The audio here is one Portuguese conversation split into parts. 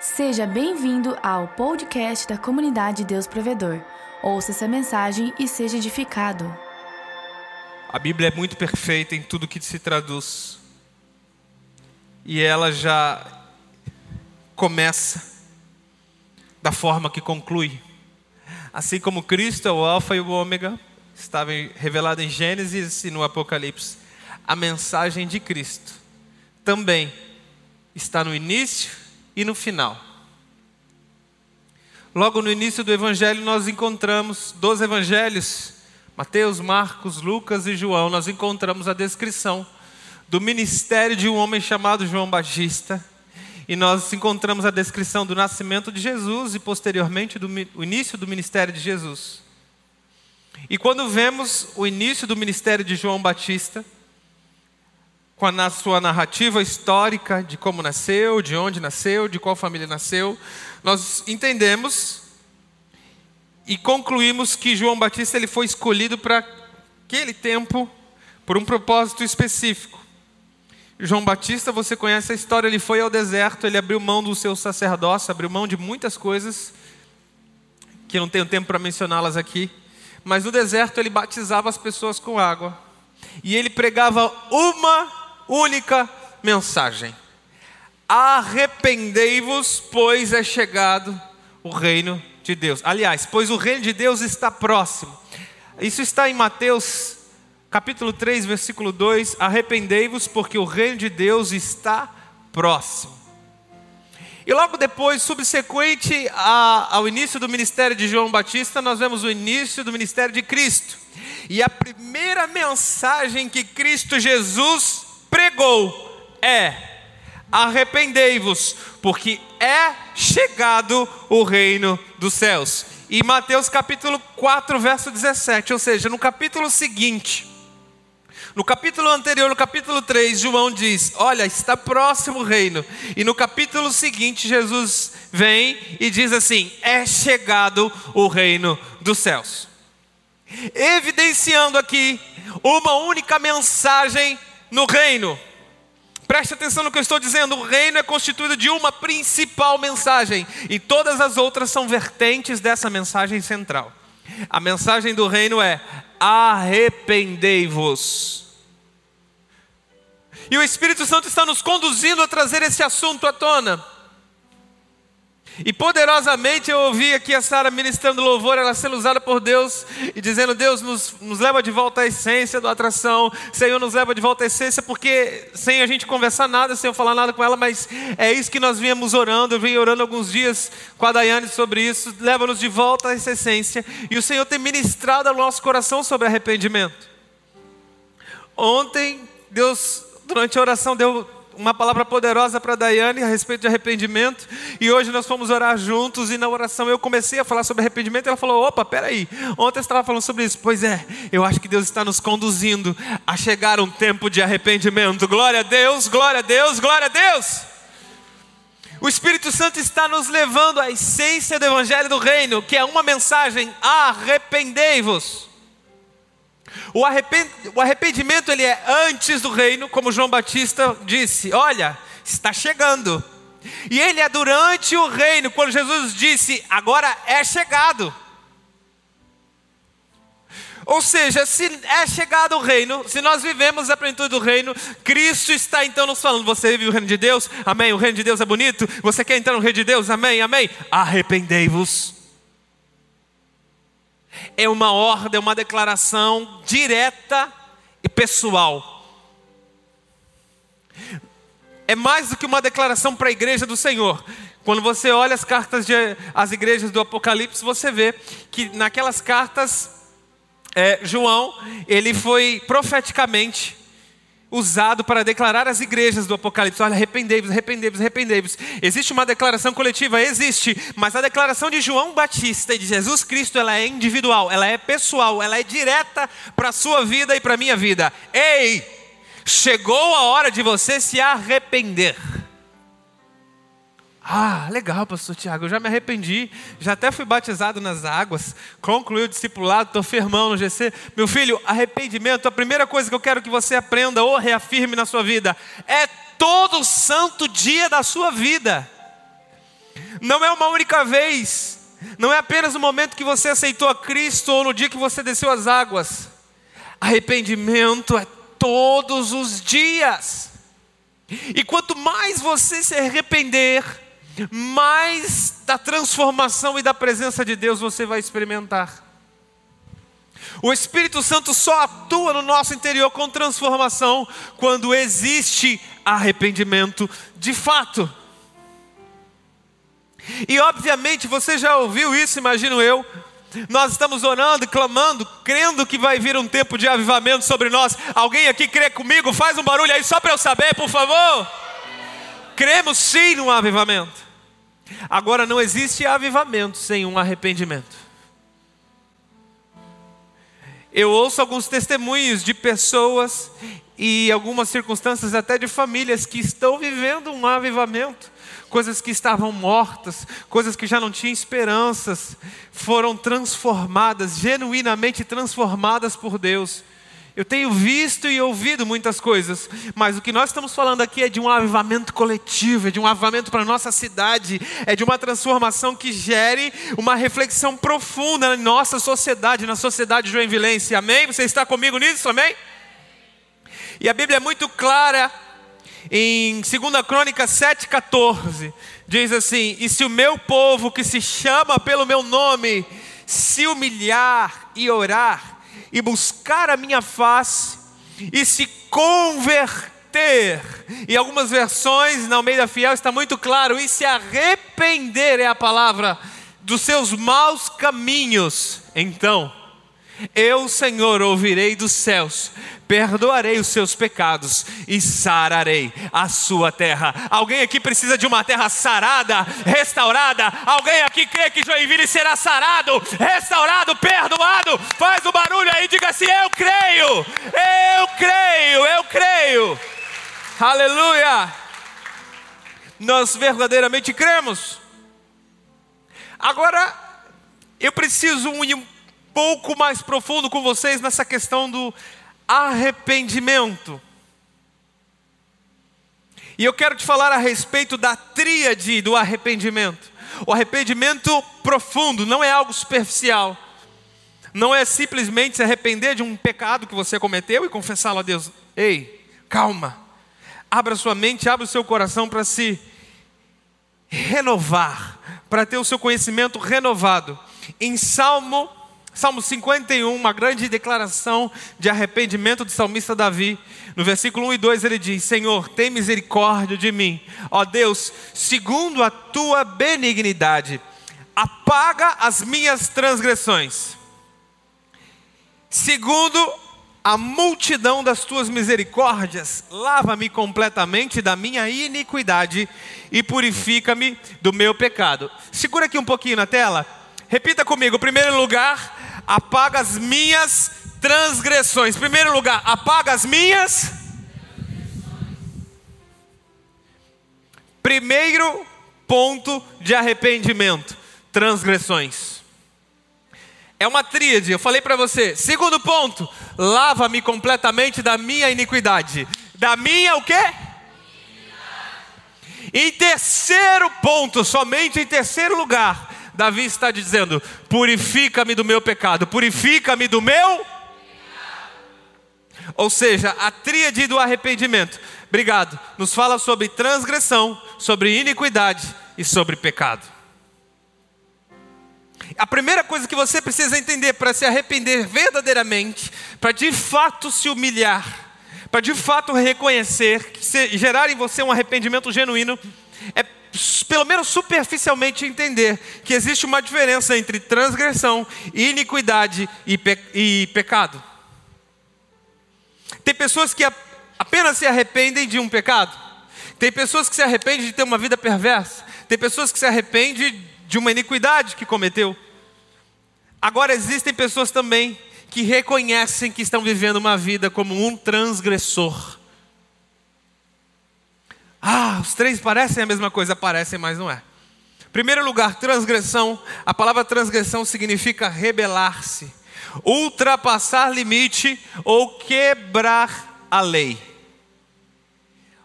Seja bem-vindo ao podcast da comunidade Deus Provedor. Ouça essa mensagem e seja edificado. A Bíblia é muito perfeita em tudo que se traduz. E ela já começa da forma que conclui. Assim como Cristo é o Alfa e o Ômega, estava revelado em Gênesis e no Apocalipse, a mensagem de Cristo também está no início e no final. Logo no início do Evangelho, nós encontramos dos Evangelhos, Mateus, Marcos, Lucas e João, nós encontramos a descrição do ministério de um homem chamado João Batista. E nós encontramos a descrição do nascimento de Jesus e, posteriormente, do o início do ministério de Jesus. E quando vemos o início do ministério de João Batista, com a sua narrativa histórica de como nasceu, de onde nasceu, de qual família nasceu, nós entendemos e concluímos que João Batista ele foi escolhido para aquele tempo por um propósito específico. João Batista, você conhece a história, ele foi ao deserto, ele abriu mão do seu sacerdócio, abriu mão de muitas coisas que eu não tenho tempo para mencioná-las aqui, mas no deserto ele batizava as pessoas com água. E ele pregava uma única mensagem: Arrependei-vos, pois é chegado o reino de Deus. Aliás, pois o reino de Deus está próximo. Isso está em Mateus capítulo 3, versículo 2: Arrependei-vos, porque o reino de Deus está próximo. E logo depois, subsequente ao início do ministério de João Batista, nós vemos o início do ministério de Cristo. E a primeira mensagem que Cristo Jesus pregou é: arrependei-vos, porque é chegado o reino dos céus. E Mateus capítulo 4, verso 17, ou seja, no capítulo seguinte, no capítulo anterior, no capítulo 3, João diz: Olha, está próximo o reino. E no capítulo seguinte, Jesus vem e diz assim: É chegado o reino dos céus. Evidenciando aqui uma única mensagem no reino. Preste atenção no que eu estou dizendo: o reino é constituído de uma principal mensagem, e todas as outras são vertentes dessa mensagem central. A mensagem do reino é: arrependei-vos. E o Espírito Santo está nos conduzindo a trazer esse assunto à tona. E poderosamente eu ouvi aqui a Sara ministrando louvor, ela sendo usada por Deus e dizendo: Deus nos, nos leva de volta à essência da atração, Senhor nos leva de volta à essência, porque sem a gente conversar nada, sem eu falar nada com ela, mas é isso que nós viemos orando. Eu venho orando alguns dias com a Daiane sobre isso, leva-nos de volta a essa essência, e o Senhor tem ministrado ao nosso coração sobre arrependimento. Ontem, Deus, durante a oração, deu uma palavra poderosa para a Daiane a respeito de arrependimento. E hoje nós fomos orar juntos e na oração eu comecei a falar sobre arrependimento. E ela falou: opa, peraí, ontem estava falando sobre isso. Pois é, eu acho que Deus está nos conduzindo a chegar um tempo de arrependimento. Glória a Deus, glória a Deus, glória a Deus. O Espírito Santo está nos levando à essência do Evangelho do Reino, que é uma mensagem: arrependei-vos. O arrependimento ele é antes do reino, como João Batista disse: Olha, está chegando. E ele é durante o reino, quando Jesus disse: Agora é chegado. Ou seja, se é chegado o reino, se nós vivemos a plenitude do reino, Cristo está então nos falando: você vive o reino de Deus? Amém. O reino de Deus é bonito? Você quer entrar no reino de Deus? Amém, amém. Arrependei-vos é uma ordem, é uma declaração direta e pessoal. É mais do que uma declaração para a igreja do Senhor. Quando você olha as cartas de as igrejas do Apocalipse, você vê que naquelas cartas é, João ele foi profeticamente usado para declarar às igrejas do Apocalipse: olha, arrependei-vos, arrependei-vos, arrependei-vos. Existe uma declaração coletiva? Existe, mas a declaração de João Batista e de Jesus Cristo ela é individual, ela é pessoal, ela é direta para a sua vida e para a minha vida. Ei, chegou a hora de você se arrepender. Ah, legal, pastor Tiago, eu já me arrependi, já até fui batizado nas águas, concluí o discipulado, estou firmão no GC. Meu filho, arrependimento, a primeira coisa que eu quero que você aprenda ou reafirme na sua vida é todo santo dia da sua vida. Não é uma única vez, não é apenas no momento que você aceitou a Cristo ou no dia que você desceu as águas. Arrependimento é todos os dias. E quanto mais você se arrepender, mais da transformação e da presença de Deus você vai experimentar. O Espírito Santo só atua no nosso interior com transformação quando existe arrependimento de fato. E obviamente você já ouviu isso, imagino eu. Nós estamos orando, clamando, crendo que vai vir um tempo de avivamento sobre nós. Alguém aqui crê comigo? Faz um barulho aí só para eu saber, por favor. Cremos sim no avivamento. Agora não existe avivamento sem um arrependimento. Eu ouço alguns testemunhos de pessoas e algumas circunstâncias até de famílias que estão vivendo um avivamento coisas que estavam mortas, coisas que já não tinham esperanças, foram transformadas, genuinamente transformadas por Deus. Eu tenho visto e ouvido muitas coisas, mas o que nós estamos falando aqui é de um avivamento coletivo, é de um avivamento para a nossa cidade, é de uma transformação que gere uma reflexão profunda na nossa sociedade, na sociedade joinvilense. Amém? Você está comigo nisso? Amém? E a Bíblia é muito clara em 2 Crônica 7,14, diz assim: E se o meu povo que se chama pelo meu nome se humilhar e orar, e buscar a minha face, e se converter, em algumas versões, na Almeida Fiel está muito claro, e se arrepender é a palavra dos seus maus caminhos, então eu, Senhor, ouvirei dos céus, perdoarei os seus pecados e sararei a sua terra. Alguém aqui precisa de uma terra sarada, restaurada? Alguém aqui crê que Joinville será sarado, restaurado, perdoado? Faz o barulho aí, diga assim: Eu creio, eu creio, eu creio. Aleluia! Nós verdadeiramente cremos. Agora, eu preciso ir um pouco mais profundo com vocês nessa questão do arrependimento. E eu quero te falar a respeito da tríade do arrependimento. O arrependimento profundo não é algo superficial. Não é simplesmente se arrepender de um pecado que você cometeu e confessá-lo a Deus. Ei, calma. Abra sua mente, abra o seu coração para se renovar, para ter o seu conhecimento renovado. Em Salmo Salmo 51, uma grande declaração de arrependimento do salmista Davi. No versículo 1 e 2 ele diz: Senhor, tem misericórdia de mim. Ó Deus, segundo a tua benignidade, apaga as minhas transgressões. Segundo a multidão das tuas misericórdias, lava-me completamente da minha iniquidade e purifica-me do meu pecado. Segura aqui um pouquinho na tela. Repita comigo: primeiro lugar, apaga as minhas transgressões. Primeiro lugar, apaga as minhas. Primeiro ponto de arrependimento: transgressões. É uma tríade, eu falei para você. Segundo ponto, lava-me completamente da minha iniquidade. Da minha o quê? Em terceiro ponto, somente em terceiro lugar, Davi está dizendo: purifica-me do meu pecado, purifica-me do meu. Ou seja, a tríade do arrependimento. Obrigado. Nos fala sobre transgressão, sobre iniquidade e sobre pecado. A primeira coisa que você precisa entender para se arrepender verdadeiramente, para de fato se humilhar, para de fato reconhecer, gerar em você um arrependimento genuíno, é pelo menos superficialmente, entender que existe uma diferença entre transgressão, iniquidade e, pe e pecado. Tem pessoas que apenas se arrependem de um pecado. Tem pessoas que se arrependem de ter uma vida perversa. Tem pessoas que se arrependem de uma iniquidade que cometeu. Agora existem pessoas também que reconhecem que estão vivendo uma vida como um transgressor. Ah, os três parecem a mesma coisa, parecem, mas não é. Primeiro lugar, transgressão. A palavra transgressão significa rebelar-se, ultrapassar limite ou quebrar a lei.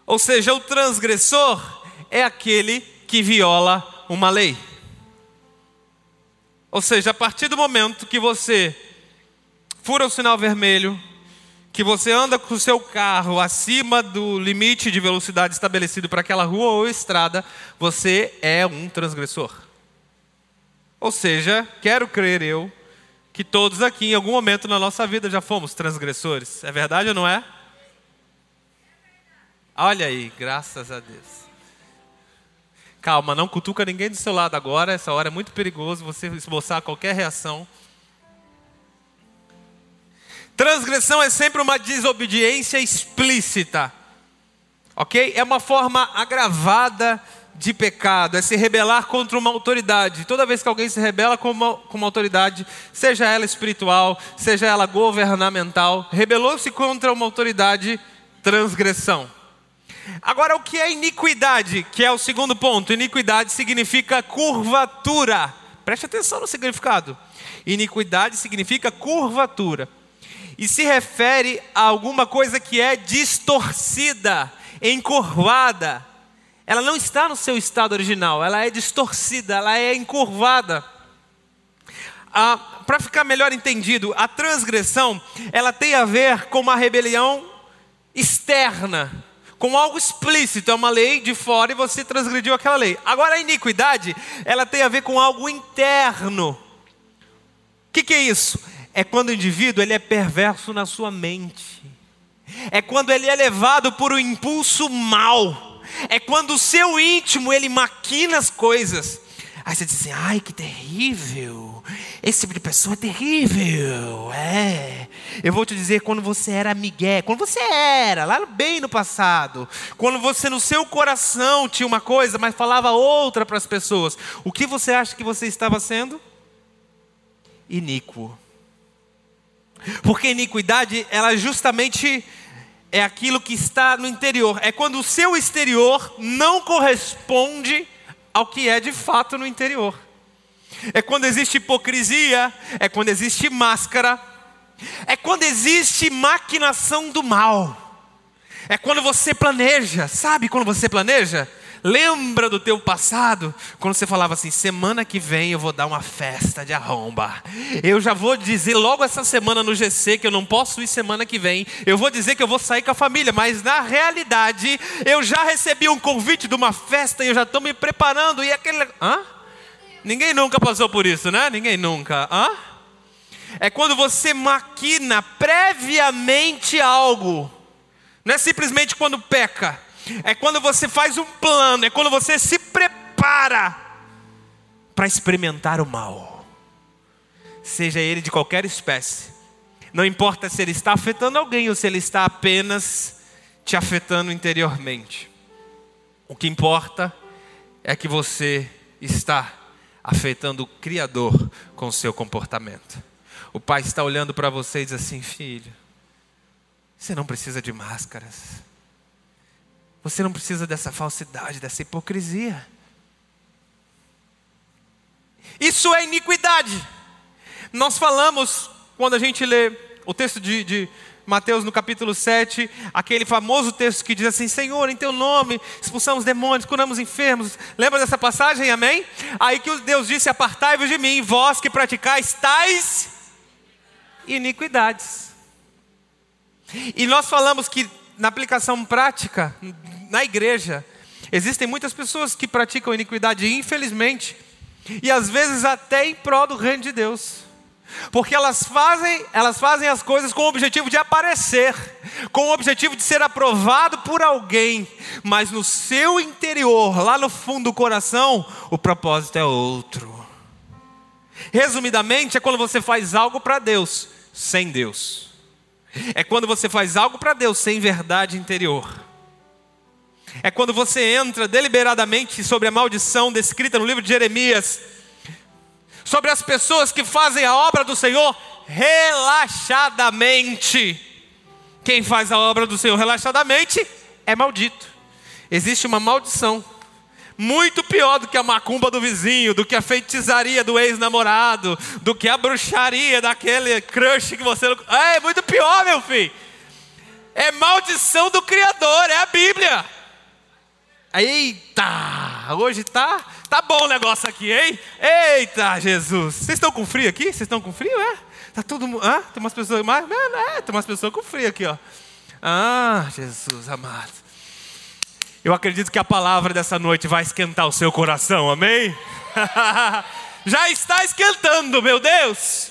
Ou seja, o transgressor é aquele que viola uma lei. Ou seja, a partir do momento que você fura o sinal vermelho, que você anda com o seu carro acima do limite de velocidade estabelecido para aquela rua ou estrada, você é um transgressor. Ou seja, quero crer eu que todos aqui em algum momento na nossa vida já fomos transgressores. É verdade ou não é? Olha aí, graças a Deus. Calma, não cutuca ninguém do seu lado agora, essa hora é muito perigoso você esboçar qualquer reação. Transgressão é sempre uma desobediência explícita, ok? É uma forma agravada de pecado, é se rebelar contra uma autoridade. Toda vez que alguém se rebela com uma, com uma autoridade, seja ela espiritual, seja ela governamental, rebelou-se contra uma autoridade, transgressão. Agora, o que é iniquidade? Que é o segundo ponto. Iniquidade significa curvatura. Preste atenção no significado. Iniquidade significa curvatura e se refere a alguma coisa que é distorcida, encurvada. Ela não está no seu estado original, ela é distorcida, ela é encurvada. Ah, Para ficar melhor entendido, a transgressão ela tem a ver com uma rebelião externa, com algo explícito, é uma lei de fora e você transgrediu aquela lei. Agora a iniquidade, ela tem a ver com algo interno. O que, que é isso? É quando o indivíduo ele é perverso na sua mente. É quando ele é levado por um impulso mal. É quando o seu íntimo ele maquina as coisas. Aí você diz assim: ai, que terrível. Esse tipo de pessoa é terrível. É. Eu vou te dizer quando você era Miguel, quando você era, lá bem no passado, quando você no seu coração tinha uma coisa, mas falava outra para as pessoas, o que você acha que você estava sendo? Iníquo. Porque iniquidade, ela justamente é aquilo que está no interior. É quando o seu exterior não corresponde ao que é de fato no interior. É quando existe hipocrisia, é quando existe máscara, é quando existe maquinação do mal. É quando você planeja, sabe quando você planeja? Lembra do teu passado? Quando você falava assim: semana que vem eu vou dar uma festa de arromba. Eu já vou dizer logo essa semana no GC que eu não posso ir semana que vem. Eu vou dizer que eu vou sair com a família, mas na realidade eu já recebi um convite de uma festa e eu já estou me preparando. E aquele. Hã? Ninguém nunca passou por isso, né? Ninguém nunca. Hã? É quando você maquina previamente algo. Não é simplesmente quando peca é quando você faz um plano, é quando você se prepara para experimentar o mal, seja ele de qualquer espécie. Não importa se ele está afetando alguém ou se ele está apenas te afetando interiormente. O que importa é que você está afetando o Criador com o seu comportamento. O pai está olhando para você e diz assim: filho, você não precisa de máscaras. Você não precisa dessa falsidade, dessa hipocrisia. Isso é iniquidade. Nós falamos, quando a gente lê o texto de, de Mateus no capítulo 7, aquele famoso texto que diz assim: Senhor, em teu nome expulsamos demônios, curamos enfermos. Lembra dessa passagem? Amém? Aí que Deus disse: Apartai-vos de mim, vós que praticais tais iniquidades. E nós falamos que na aplicação prática, na igreja, existem muitas pessoas que praticam iniquidade, infelizmente, e às vezes até em prol do reino de Deus. Porque elas fazem, elas fazem as coisas com o objetivo de aparecer, com o objetivo de ser aprovado por alguém, mas no seu interior, lá no fundo do coração, o propósito é outro. Resumidamente, é quando você faz algo para Deus sem Deus. É quando você faz algo para Deus sem verdade interior. É quando você entra deliberadamente sobre a maldição descrita no livro de Jeremias, sobre as pessoas que fazem a obra do Senhor relaxadamente. Quem faz a obra do Senhor relaxadamente é maldito. Existe uma maldição muito pior do que a macumba do vizinho, do que a feitiçaria do ex-namorado, do que a bruxaria daquele crush que você. É, muito pior, meu filho. É maldição do Criador, é a Bíblia. Eita, hoje tá, tá bom o negócio aqui, hein? Eita, Jesus. Vocês estão com frio aqui? Vocês estão com frio, é? Tá todo mundo. Ah, tem umas pessoas mais. É, tem umas pessoas com frio aqui, ó. Ah, Jesus amado. Eu acredito que a palavra dessa noite vai esquentar o seu coração, amém? Já está esquentando, meu Deus.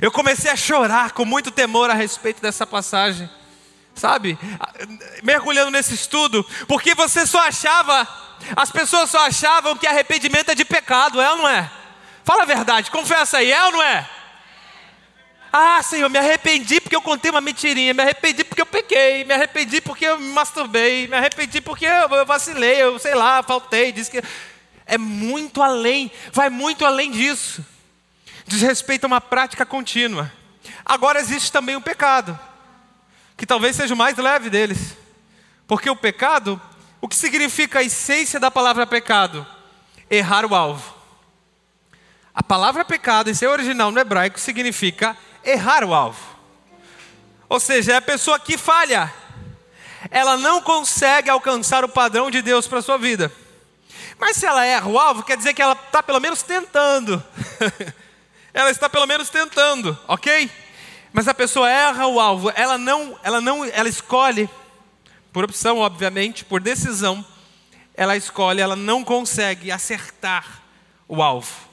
Eu comecei a chorar com muito temor a respeito dessa passagem, sabe? Mergulhando nesse estudo, porque você só achava, as pessoas só achavam que arrependimento é de pecado, é ou não é? Fala a verdade, confessa aí, é ou não é? Ah, Senhor, me arrependi porque eu contei uma mentirinha, me arrependi porque eu pequei, me arrependi porque eu me masturbei, me arrependi porque eu vacilei, eu sei lá, faltei, disse que. É muito além, vai muito além disso. Diz respeito a uma prática contínua. Agora existe também o pecado, que talvez seja o mais leve deles. Porque o pecado, o que significa a essência da palavra pecado? Errar o alvo. A palavra pecado, em seu original no hebraico, significa errar o alvo. Ou seja, é a pessoa que falha. Ela não consegue alcançar o padrão de Deus para a sua vida. Mas se ela erra o alvo, quer dizer que ela está pelo menos tentando. ela está pelo menos tentando, ok? Mas a pessoa erra o alvo, ela não, ela não, ela escolhe, por opção, obviamente, por decisão, ela escolhe, ela não consegue acertar o alvo.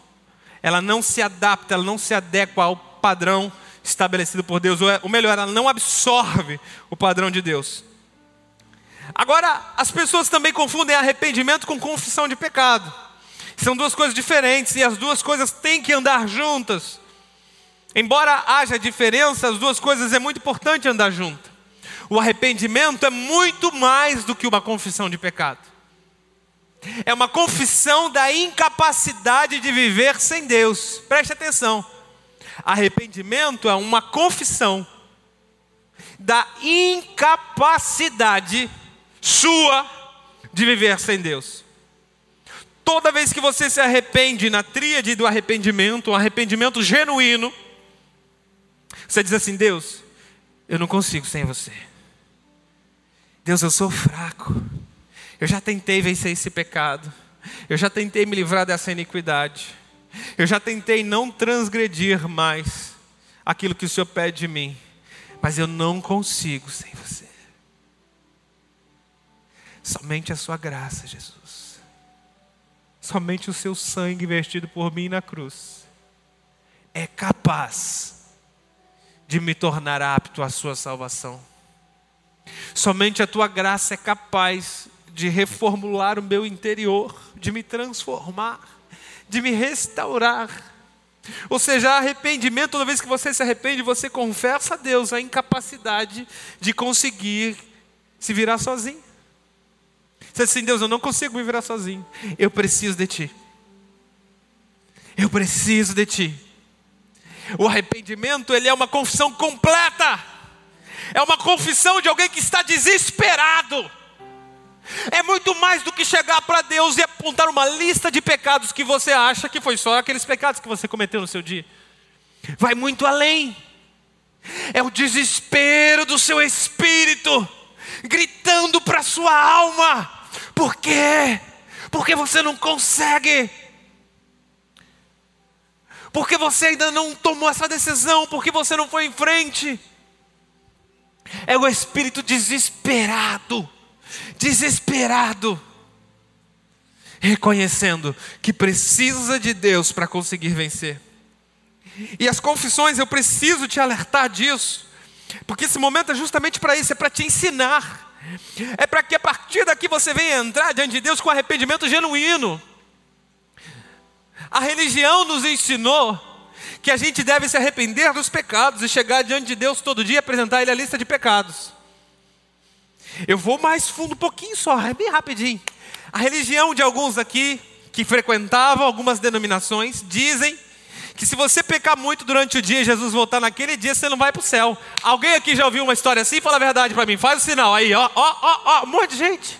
Ela não se adapta, ela não se adequa ao padrão estabelecido por Deus, ou é, melhor, ela não absorve o padrão de Deus. Agora, as pessoas também confundem arrependimento com confissão de pecado. São duas coisas diferentes e as duas coisas têm que andar juntas. Embora haja diferença, as duas coisas é muito importante andar junto. O arrependimento é muito mais do que uma confissão de pecado. É uma confissão da incapacidade de viver sem Deus. Preste atenção. Arrependimento é uma confissão da incapacidade sua de viver sem Deus. Toda vez que você se arrepende na tríade do arrependimento, um arrependimento genuíno, você diz assim: Deus, eu não consigo sem você. Deus, eu sou fraco. Eu já tentei vencer esse pecado. Eu já tentei me livrar dessa iniquidade. Eu já tentei não transgredir mais aquilo que o Senhor pede de mim, mas eu não consigo sem você. Somente a sua graça, Jesus. Somente o seu sangue vestido por mim na cruz é capaz de me tornar apto à sua salvação. Somente a tua graça é capaz de reformular o meu interior, de me transformar de me restaurar. Ou seja, arrependimento, toda vez que você se arrepende, você confessa a Deus a incapacidade de conseguir se virar sozinho. Você diz assim, Deus, eu não consigo me virar sozinho. Eu preciso de Ti. Eu preciso de Ti. O arrependimento, ele é uma confissão completa. É uma confissão de alguém que está desesperado é muito mais do que chegar para Deus e apontar uma lista de pecados que você acha que foi só aqueles pecados que você cometeu no seu dia. Vai muito além. É o desespero do seu espírito gritando para sua alma. Por quê? Porque você não consegue. Porque você ainda não tomou essa decisão, porque você não foi em frente. É o espírito desesperado desesperado, reconhecendo que precisa de Deus para conseguir vencer. E as confissões, eu preciso te alertar disso, porque esse momento é justamente para isso, é para te ensinar, é para que a partir daqui você venha entrar diante de Deus com arrependimento genuíno. A religião nos ensinou que a gente deve se arrepender dos pecados e chegar diante de Deus todo dia e apresentar Ele a lista de pecados. Eu vou mais fundo um pouquinho só, é bem rapidinho. A religião de alguns aqui, que frequentavam algumas denominações, dizem que se você pecar muito durante o dia e Jesus voltar naquele dia, você não vai para o céu. Alguém aqui já ouviu uma história assim? Fala a verdade para mim, faz o sinal aí, ó, ó, ó, ó, um monte de gente.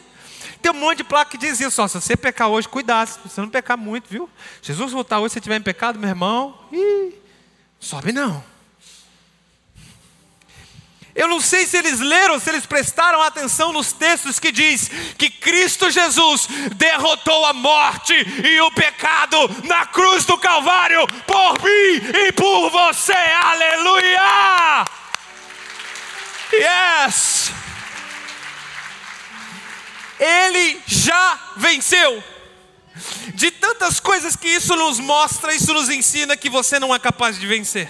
Tem um monte de placa que diz isso, ó, se você pecar hoje, cuidado, se você não pecar muito, viu? Jesus voltar hoje, se você estiver em pecado, meu irmão, ih, sobe não. Eu não sei se eles leram, se eles prestaram atenção nos textos que diz que Cristo Jesus derrotou a morte e o pecado na cruz do Calvário por mim e por você. Aleluia! Yes! Ele já venceu. De tantas coisas que isso nos mostra, isso nos ensina que você não é capaz de vencer.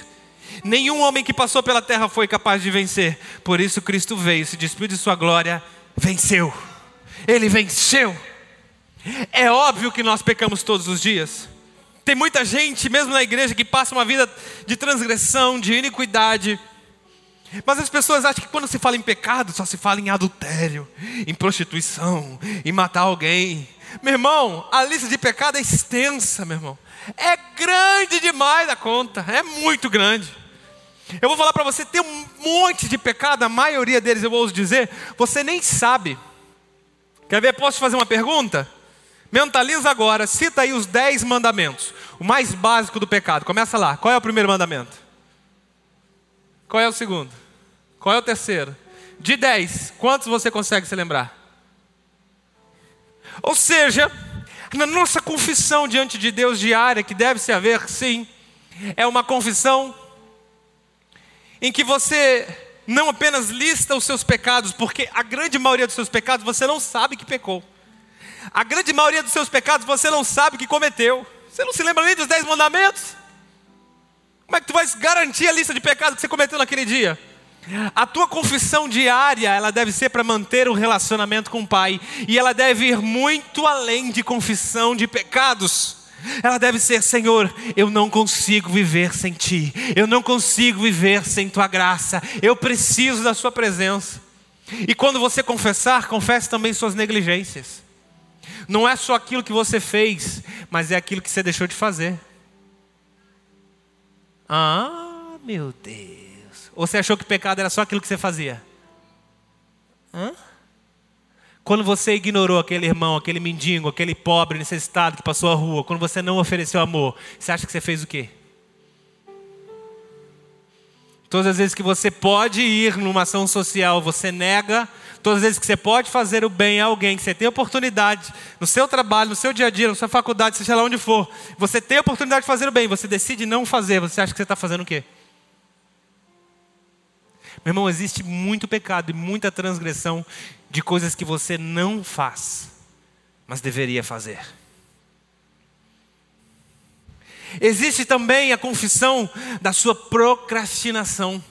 Nenhum homem que passou pela terra foi capaz de vencer. Por isso Cristo veio, se despiu de sua glória, venceu. Ele venceu. É óbvio que nós pecamos todos os dias. Tem muita gente, mesmo na igreja, que passa uma vida de transgressão, de iniquidade. Mas as pessoas acham que quando se fala em pecado, só se fala em adultério, em prostituição, em matar alguém. Meu irmão, a lista de pecado é extensa, meu irmão. É grande demais a conta, é muito grande. Eu vou falar para você, tem um monte de pecado, a maioria deles, eu vou dizer, você nem sabe. Quer ver? Posso te fazer uma pergunta? Mentaliza agora, cita aí os dez mandamentos. O mais básico do pecado. Começa lá. Qual é o primeiro mandamento? Qual é o segundo? Qual é o terceiro? De dez, quantos você consegue se lembrar? Ou seja, na nossa confissão diante de Deus diária, que deve se haver, sim, é uma confissão em que você não apenas lista os seus pecados, porque a grande maioria dos seus pecados você não sabe que pecou. A grande maioria dos seus pecados você não sabe que cometeu. Você não se lembra nem dos dez mandamentos? Como é que tu vai garantir a lista de pecados que você cometeu naquele dia? A tua confissão diária, ela deve ser para manter o relacionamento com o Pai, e ela deve ir muito além de confissão de pecados. Ela deve ser: Senhor, eu não consigo viver sem Ti, eu não consigo viver sem Tua graça, eu preciso da Sua presença. E quando você confessar, confesse também suas negligências. Não é só aquilo que você fez, mas é aquilo que você deixou de fazer. Ah, meu Deus. Ou você achou que pecado era só aquilo que você fazia? Hã? Quando você ignorou aquele irmão, aquele mendigo, aquele pobre necessitado que passou a rua, quando você não ofereceu amor, você acha que você fez o quê? Todas as vezes que você pode ir numa ação social, você nega. Todas as vezes que você pode fazer o bem a alguém, que você tem oportunidade, no seu trabalho, no seu dia a dia, na sua faculdade, seja lá onde for, você tem a oportunidade de fazer o bem, você decide não fazer, você acha que você está fazendo o quê? Meu irmão, existe muito pecado e muita transgressão de coisas que você não faz, mas deveria fazer. Existe também a confissão da sua procrastinação.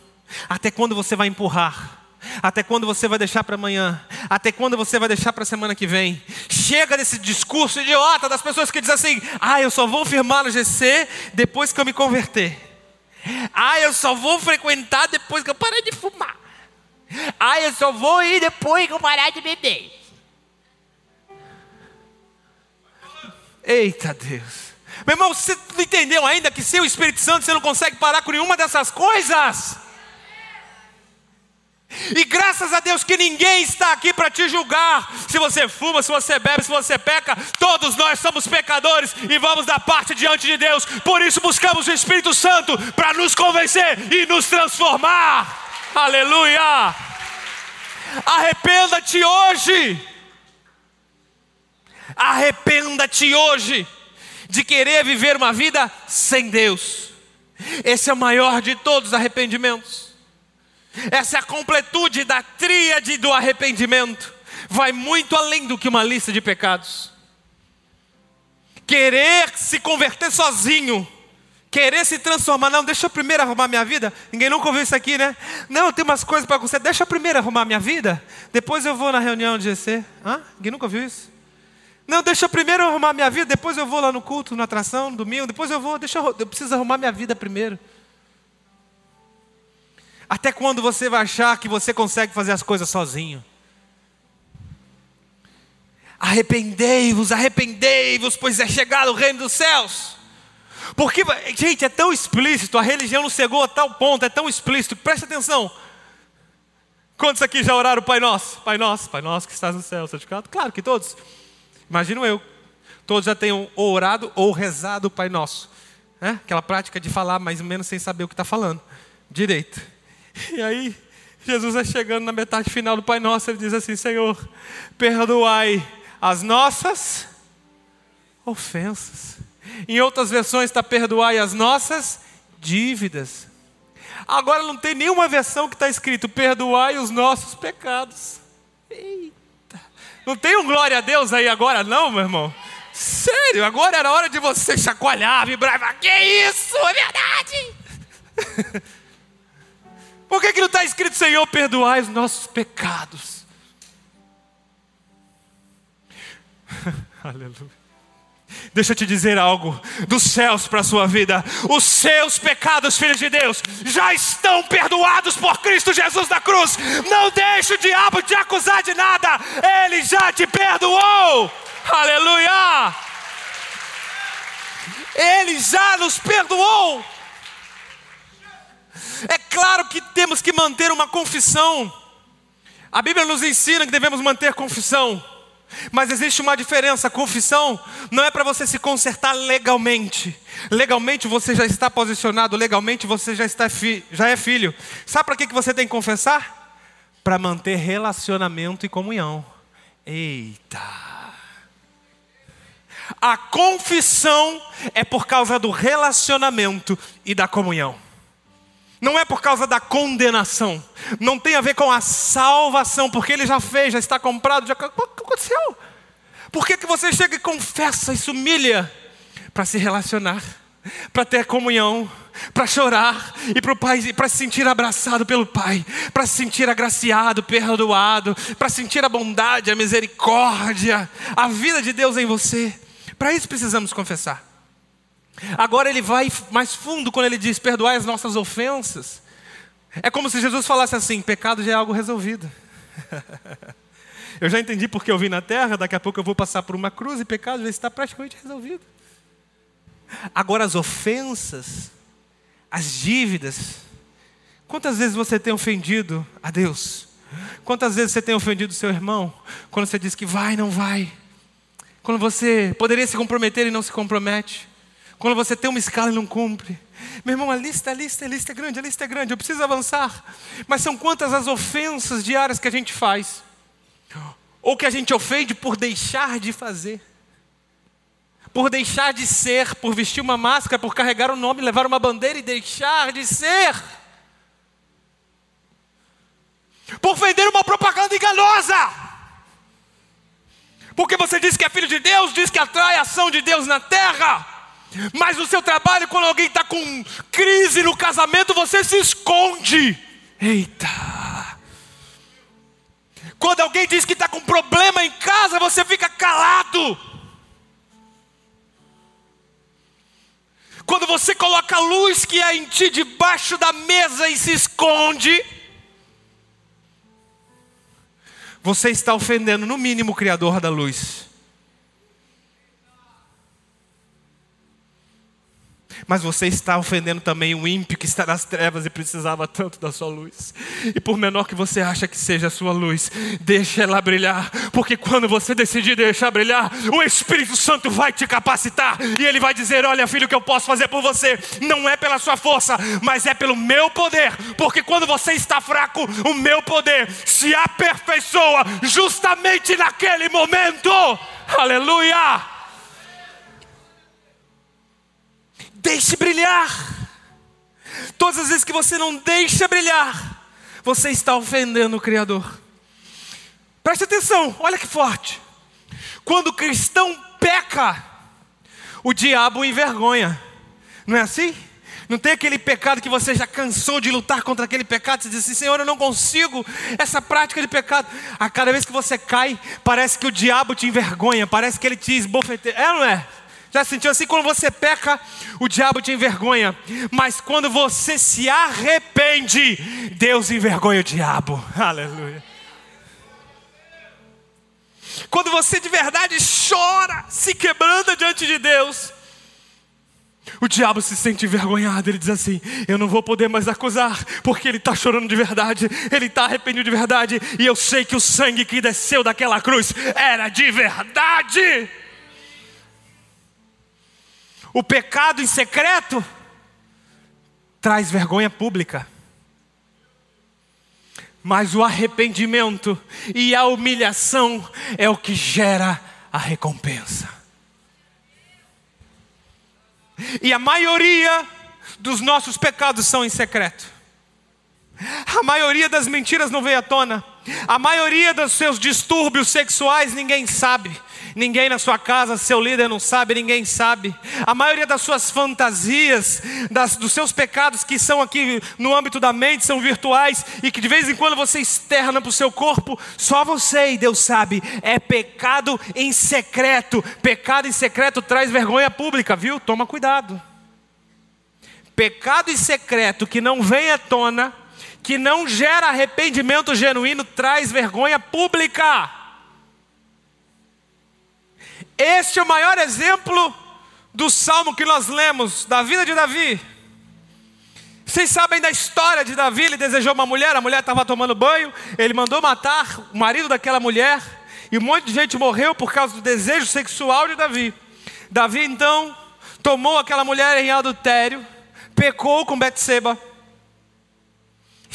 Até quando você vai empurrar? Até quando você vai deixar para amanhã? Até quando você vai deixar para a semana que vem? Chega desse discurso idiota das pessoas que dizem assim: ah, eu só vou firmar no GC depois que eu me converter. Ah, eu só vou frequentar depois que eu parar de fumar. Ah, eu só vou ir depois que eu parar de beber. Eita Deus. Meu irmão, você não entendeu ainda que sem o Espírito Santo você não consegue parar com nenhuma dessas coisas? E graças a Deus que ninguém está aqui para te julgar. Se você fuma, se você bebe, se você peca, todos nós somos pecadores e vamos dar parte diante de Deus. Por isso buscamos o Espírito Santo para nos convencer e nos transformar. Aleluia! Arrependa-te hoje. Arrependa-te hoje de querer viver uma vida sem Deus. Esse é o maior de todos os arrependimentos. Essa completude da tríade do arrependimento. Vai muito além do que uma lista de pecados. Querer se converter sozinho querer se transformar. Não, deixa eu primeiro arrumar minha vida. Ninguém nunca ouviu isso aqui, né? Não, tenho umas coisas para você. Deixa eu primeiro arrumar minha vida. Depois eu vou na reunião de GC. Hã? Ninguém nunca ouviu isso? Não, deixa eu primeiro arrumar minha vida. Depois eu vou lá no culto, na atração, no domingo. Depois eu vou. Deixa eu, eu preciso arrumar minha vida primeiro. Até quando você vai achar que você consegue fazer as coisas sozinho? Arrependei-vos, arrependei-vos, pois é chegado o reino dos céus. Porque, gente, é tão explícito, a religião não chegou a tal ponto, é tão explícito, presta atenção. Quantos aqui já oraram o Pai Nosso? Pai Nosso, Pai Nosso que estás no céu, certificado? Claro que todos. Imagino eu. Todos já tenham orado ou rezado o Pai Nosso. É? Aquela prática de falar mais ou menos sem saber o que está falando. Direito. E aí, Jesus é chegando na metade final do Pai Nosso, ele diz assim: Senhor, perdoai as nossas ofensas. Em outras versões está perdoai as nossas dívidas. Agora não tem nenhuma versão que está escrito perdoai os nossos pecados. Eita. Não tem um glória a Deus aí agora, não, meu irmão? Sério, agora era hora de você chacoalhar, vibrar, que isso, é verdade. Por que, que não está escrito, Senhor, perdoai os nossos pecados? Aleluia. Deixa eu te dizer algo dos céus para a sua vida. Os seus pecados, filhos de Deus, já estão perdoados por Cristo Jesus da cruz. Não deixe o diabo te acusar de nada. Ele já te perdoou. Aleluia! Ele já nos perdoou. É claro que temos que manter uma confissão. A Bíblia nos ensina que devemos manter confissão. Mas existe uma diferença: confissão não é para você se consertar legalmente. Legalmente você já está posicionado, legalmente você já, está fi, já é filho. Sabe para que, que você tem que confessar? Para manter relacionamento e comunhão. Eita! A confissão é por causa do relacionamento e da comunhão não é por causa da condenação, não tem a ver com a salvação, porque ele já fez, já está comprado, já o que aconteceu? Por que, que você chega e confessa e se humilha? Para se relacionar, para ter comunhão, para chorar e para o Pai, para se sentir abraçado pelo Pai, para se sentir agraciado, perdoado, para sentir a bondade, a misericórdia, a vida de Deus em você. Para isso precisamos confessar. Agora ele vai mais fundo quando ele diz: perdoai as nossas ofensas. É como se Jesus falasse assim: pecado já é algo resolvido. eu já entendi porque eu vim na terra, daqui a pouco eu vou passar por uma cruz e pecado já está praticamente resolvido. Agora as ofensas, as dívidas, quantas vezes você tem ofendido a Deus? Quantas vezes você tem ofendido seu irmão? Quando você diz que vai, não vai. Quando você poderia se comprometer e não se compromete. Quando você tem uma escala e não cumpre. Meu irmão, a lista, a lista, a lista é grande, a lista é grande, eu preciso avançar. Mas são quantas as ofensas diárias que a gente faz? Ou que a gente ofende por deixar de fazer? Por deixar de ser, por vestir uma máscara, por carregar o um nome, levar uma bandeira e deixar de ser? Por vender uma propaganda enganosa? Porque você diz que é filho de Deus, diz que atrai a ação de Deus na terra. Mas no seu trabalho, quando alguém está com crise no casamento, você se esconde. Eita! Quando alguém diz que está com problema em casa, você fica calado. Quando você coloca a luz que é em ti debaixo da mesa e se esconde, você está ofendendo, no mínimo, o Criador da luz. Mas você está ofendendo também o ímpio que está nas trevas e precisava tanto da sua luz. E por menor que você acha que seja a sua luz, deixe ela brilhar, porque quando você decidir deixar brilhar, o Espírito Santo vai te capacitar e ele vai dizer: Olha, filho, o que eu posso fazer por você não é pela sua força, mas é pelo meu poder, porque quando você está fraco, o meu poder se aperfeiçoa justamente naquele momento. Aleluia! Deixe brilhar. Todas as vezes que você não deixa brilhar, você está ofendendo o Criador. Preste atenção, olha que forte. Quando o cristão peca, o diabo envergonha. Não é assim? Não tem aquele pecado que você já cansou de lutar contra aquele pecado, você diz assim, Senhor, eu não consigo essa prática de pecado. A cada vez que você cai, parece que o diabo te envergonha, parece que ele te esbofeteia. É ou não é? Já sentiu assim? Quando você peca, o diabo te envergonha. Mas quando você se arrepende, Deus envergonha o diabo. Aleluia. Quando você de verdade chora, se quebrando diante de Deus, o diabo se sente envergonhado, ele diz assim: Eu não vou poder mais acusar, porque ele está chorando de verdade, ele está arrependido de verdade, e eu sei que o sangue que desceu daquela cruz era de verdade. O pecado em secreto traz vergonha pública. Mas o arrependimento e a humilhação é o que gera a recompensa. E a maioria dos nossos pecados são em secreto. A maioria das mentiras não veio à tona. A maioria dos seus distúrbios sexuais ninguém sabe. Ninguém na sua casa, seu líder não sabe, ninguém sabe. A maioria das suas fantasias, das, dos seus pecados que são aqui no âmbito da mente, são virtuais e que de vez em quando você externa para o seu corpo, só você e Deus sabe. É pecado em secreto. Pecado em secreto traz vergonha pública, viu? Toma cuidado. Pecado em secreto que não vem à tona, que não gera arrependimento genuíno, traz vergonha pública. Este é o maior exemplo do salmo que nós lemos, da vida de Davi. Vocês sabem da história de Davi, ele desejou uma mulher, a mulher estava tomando banho, ele mandou matar o marido daquela mulher, e um monte de gente morreu por causa do desejo sexual de Davi. Davi então tomou aquela mulher em adultério, pecou com Betseba,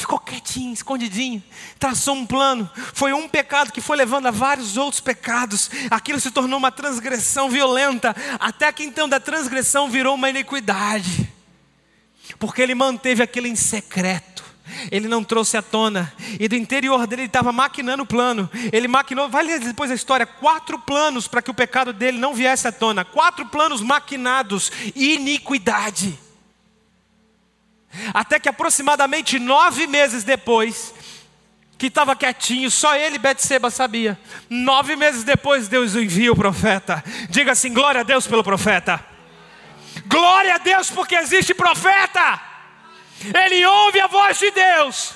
ficou quietinho, escondidinho, traçou um plano. Foi um pecado que foi levando a vários outros pecados. Aquilo se tornou uma transgressão violenta, até que então da transgressão virou uma iniquidade. Porque ele manteve aquilo em secreto. Ele não trouxe à tona. E do interior dele ele estava maquinando o plano. Ele maquinou, vai ler depois a história, quatro planos para que o pecado dele não viesse à tona. Quatro planos maquinados. Iniquidade. Até que aproximadamente nove meses depois, que estava quietinho, só ele e Betseba sabia. Nove meses depois, Deus envia o profeta. Diga assim: glória a Deus pelo profeta. Glória a Deus porque existe profeta. Ele ouve a voz de Deus.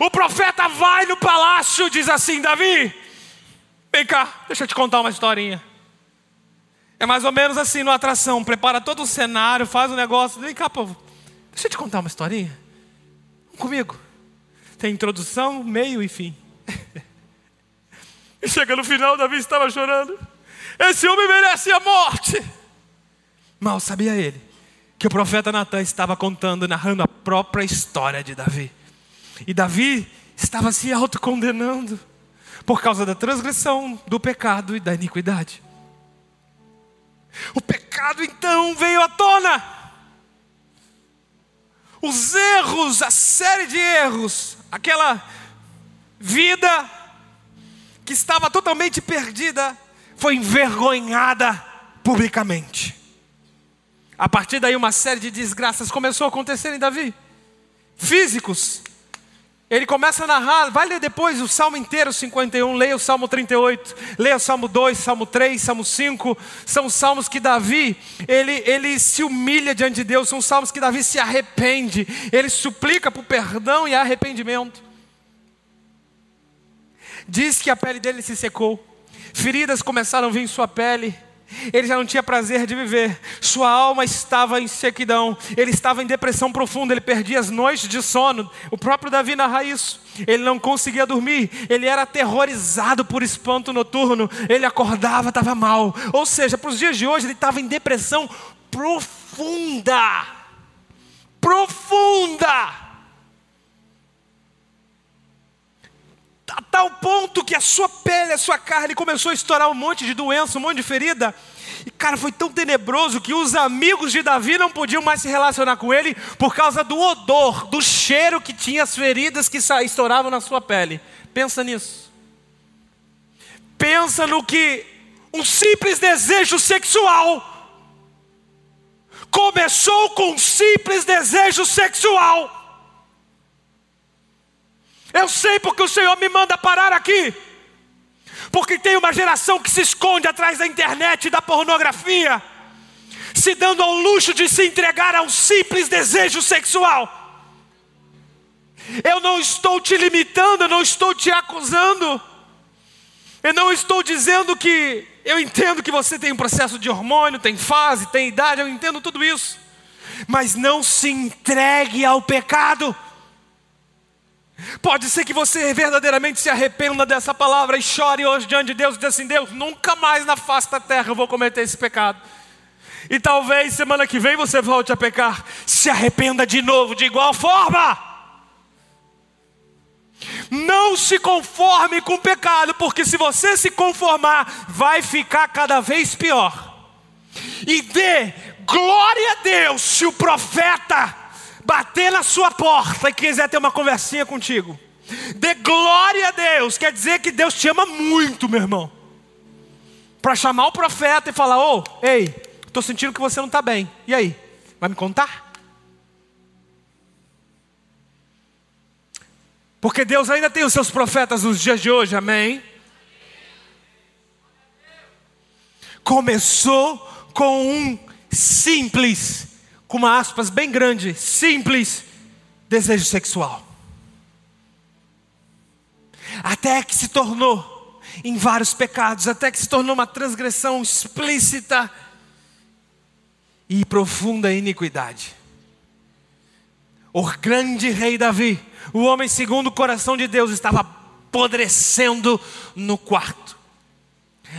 O profeta vai no palácio, diz assim: Davi, vem cá, deixa eu te contar uma historinha. É mais ou menos assim no atração: prepara todo o cenário, faz o um negócio. Vem cá, povo, deixa eu te contar uma historinha. Comigo. Tem introdução, meio e fim. e chega no final, Davi estava chorando. Esse homem merece a morte. Mal sabia ele que o profeta Natan estava contando, narrando a própria história de Davi. E Davi estava se autocondenando por causa da transgressão, do pecado e da iniquidade. O pecado então veio à tona. Os erros, a série de erros, aquela vida que estava totalmente perdida, foi envergonhada publicamente. A partir daí, uma série de desgraças começou a acontecer em Davi, físicos. Ele começa a narrar, vai ler depois o salmo inteiro, 51, leia o salmo 38, leia o salmo 2, salmo 3, salmo 5. São salmos que Davi, ele, ele se humilha diante de Deus, são salmos que Davi se arrepende, ele suplica por perdão e arrependimento. Diz que a pele dele se secou, feridas começaram a vir em sua pele, ele já não tinha prazer de viver, sua alma estava em sequidão, ele estava em depressão profunda, ele perdia as noites de sono. O próprio Davi narra isso. Ele não conseguia dormir, ele era aterrorizado por espanto noturno, ele acordava, estava mal. Ou seja, para os dias de hoje, ele estava em depressão profunda. Profunda. A tal ponto que a sua pele, a sua carne começou a estourar um monte de doença, um monte de ferida. E cara, foi tão tenebroso que os amigos de Davi não podiam mais se relacionar com ele por causa do odor, do cheiro que tinha as feridas que estouravam na sua pele. Pensa nisso. Pensa no que um simples desejo sexual começou com um simples desejo sexual eu sei porque o Senhor me manda parar aqui. Porque tem uma geração que se esconde atrás da internet e da pornografia, se dando ao luxo de se entregar a um simples desejo sexual. Eu não estou te limitando, eu não estou te acusando, eu não estou dizendo que eu entendo que você tem um processo de hormônio, tem fase, tem idade, eu entendo tudo isso, mas não se entregue ao pecado. Pode ser que você verdadeiramente se arrependa dessa palavra e chore hoje diante de Deus e diga assim: Deus, nunca mais na face da terra eu vou cometer esse pecado. E talvez semana que vem você volte a pecar, se arrependa de novo, de igual forma. Não se conforme com o pecado, porque se você se conformar, vai ficar cada vez pior. E dê glória a Deus se o profeta bater na sua porta e quiser ter uma conversinha contigo. Dê glória a Deus, quer dizer que Deus te ama muito, meu irmão. Para chamar o profeta e falar: Ô, oh, ei, estou sentindo que você não está bem. E aí? Vai me contar? Porque Deus ainda tem os seus profetas nos dias de hoje, amém? Começou com um simples, com uma aspas bem grande, simples desejo sexual. Até que se tornou em vários pecados, até que se tornou uma transgressão explícita e profunda iniquidade. O grande rei Davi, o homem segundo o coração de Deus, estava apodrecendo no quarto.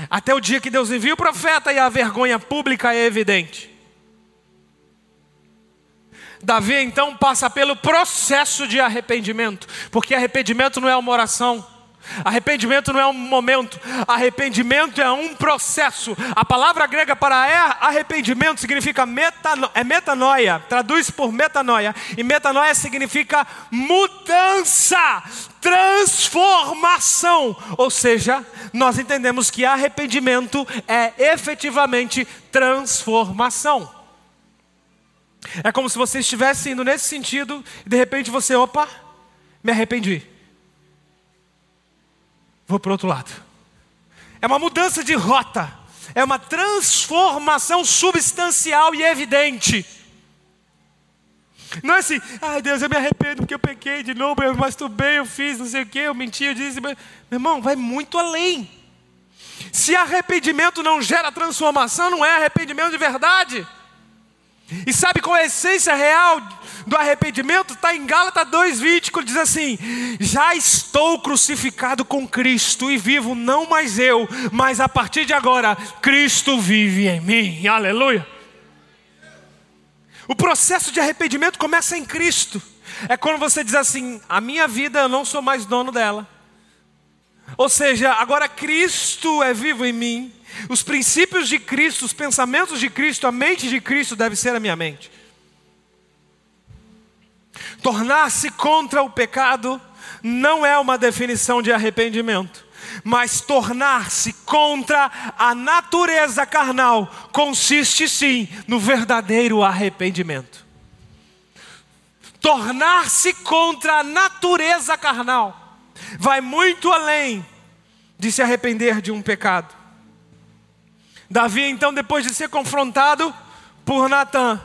Até o dia que Deus envia o profeta e a vergonha pública é evidente. Davi então passa pelo processo de arrependimento, porque arrependimento não é uma oração, Arrependimento não é um momento, arrependimento é um processo. A palavra grega para arrependimento significa metano, é metanoia, traduz por metanoia, e metanoia significa mudança, transformação. Ou seja, nós entendemos que arrependimento é efetivamente transformação. É como se você estivesse indo nesse sentido e de repente você, opa, me arrependi vou para o outro lado. É uma mudança de rota, é uma transformação substancial e evidente. Não é assim, ai Deus, eu me arrependo porque eu pequei de novo, eu masturbei, eu fiz não sei o que, eu menti, eu disse. Meu irmão, vai muito além. Se arrependimento não gera transformação, não é arrependimento de verdade. E sabe qual é a essência real do arrependimento? Está em Gálatas 2,20, que diz assim: Já estou crucificado com Cristo e vivo não mais eu, mas a partir de agora, Cristo vive em mim. Aleluia. O processo de arrependimento começa em Cristo. É quando você diz assim: A minha vida eu não sou mais dono dela. Ou seja, agora Cristo é vivo em mim. Os princípios de Cristo, os pensamentos de Cristo, a mente de Cristo deve ser a minha mente. Tornar-se contra o pecado não é uma definição de arrependimento, mas tornar-se contra a natureza carnal consiste sim no verdadeiro arrependimento. Tornar-se contra a natureza carnal vai muito além de se arrepender de um pecado. Davi, então, depois de ser confrontado por Natan,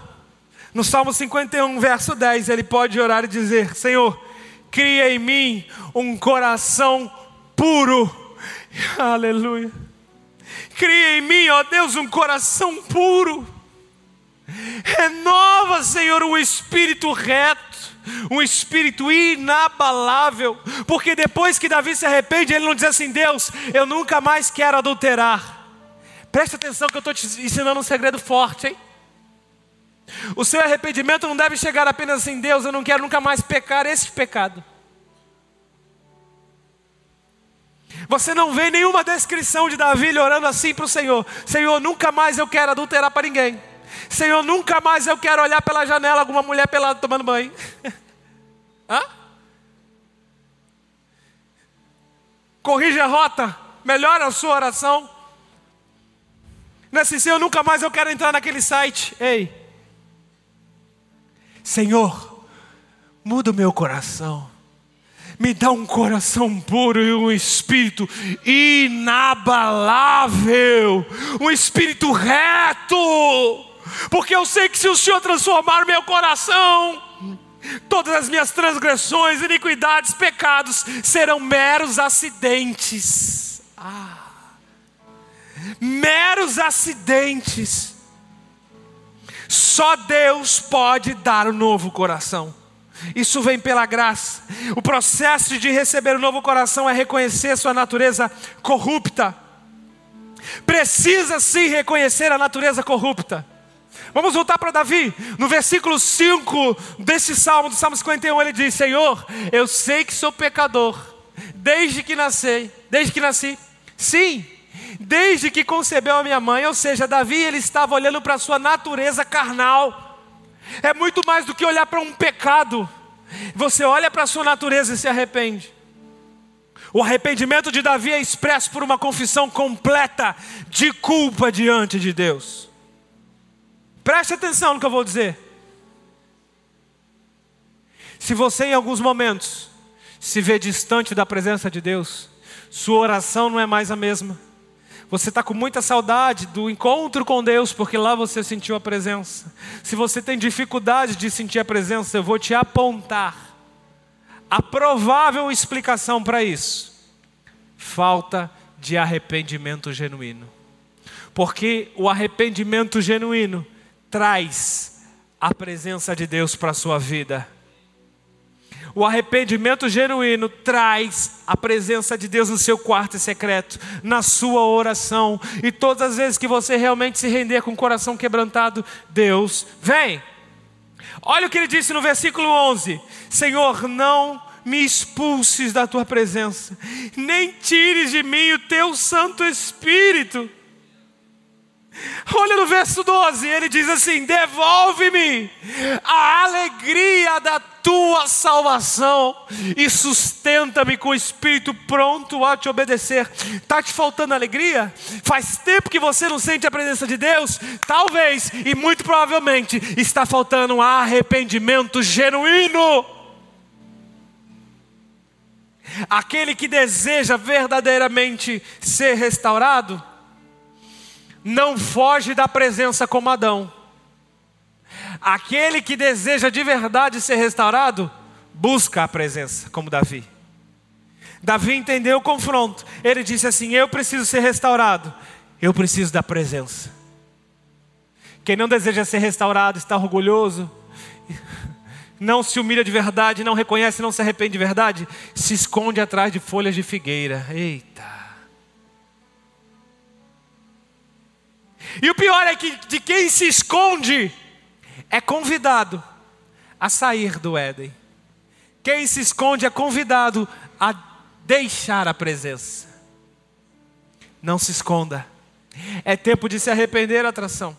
no Salmo 51, verso 10, ele pode orar e dizer: Senhor, cria em mim um coração puro. Aleluia. Cria em mim, ó Deus, um coração puro. Renova, Senhor, um espírito reto, um espírito inabalável, porque depois que Davi se arrepende, ele não diz assim: Deus, eu nunca mais quero adulterar. Presta atenção que eu estou te ensinando um segredo forte, hein? O seu arrependimento não deve chegar apenas assim, Deus, eu não quero nunca mais pecar esse pecado. Você não vê nenhuma descrição de Davi orando assim para o Senhor: Senhor, nunca mais eu quero adulterar para ninguém. Senhor, nunca mais eu quero olhar pela janela alguma mulher pelada tomando banho. Hã? Corrige a rota, melhora a sua oração. Não é assim, Senhor, nunca mais eu quero entrar naquele site. Ei, Senhor, muda o meu coração. Me dá um coração puro e um espírito inabalável, um espírito reto, porque eu sei que se o Senhor transformar meu coração, todas as minhas transgressões, iniquidades, pecados serão meros acidentes. Ah meros acidentes. Só Deus pode dar um novo coração. Isso vem pela graça. O processo de receber um novo coração é reconhecer sua natureza corrupta. Precisa sim reconhecer a natureza corrupta. Vamos voltar para Davi. No versículo 5 desse salmo, do Salmo 51, ele diz: Senhor, eu sei que sou pecador desde que nasci, desde que nasci. Sim, desde que concebeu a minha mãe, ou seja, Davi ele estava olhando para a sua natureza carnal. É muito mais do que olhar para um pecado. Você olha para a sua natureza e se arrepende. O arrependimento de Davi é expresso por uma confissão completa de culpa diante de Deus. Preste atenção no que eu vou dizer. Se você em alguns momentos se vê distante da presença de Deus, sua oração não é mais a mesma. Você está com muita saudade do encontro com Deus, porque lá você sentiu a presença. Se você tem dificuldade de sentir a presença, eu vou te apontar a provável explicação para isso: falta de arrependimento genuíno. Porque o arrependimento genuíno traz a presença de Deus para a sua vida. O arrependimento genuíno traz a presença de Deus no seu quarto secreto, na sua oração. E todas as vezes que você realmente se render com o coração quebrantado, Deus vem. Olha o que ele disse no versículo 11: Senhor, não me expulses da tua presença, nem tires de mim o teu Santo Espírito. Olha no verso 12, ele diz assim: Devolve-me a alegria da tua salvação e sustenta-me com o espírito pronto a te obedecer. Está te faltando alegria? Faz tempo que você não sente a presença de Deus? Talvez, e muito provavelmente, está faltando um arrependimento genuíno. Aquele que deseja verdadeiramente ser restaurado, não foge da presença como Adão. Aquele que deseja de verdade ser restaurado, busca a presença, como Davi. Davi entendeu o confronto. Ele disse assim: Eu preciso ser restaurado, eu preciso da presença. Quem não deseja ser restaurado está orgulhoso, não se humilha de verdade, não reconhece, não se arrepende de verdade, se esconde atrás de folhas de figueira. Eita. E o pior é que de quem se esconde é convidado a sair do Éden. Quem se esconde é convidado a deixar a presença. Não se esconda. É tempo de se arrepender, atração.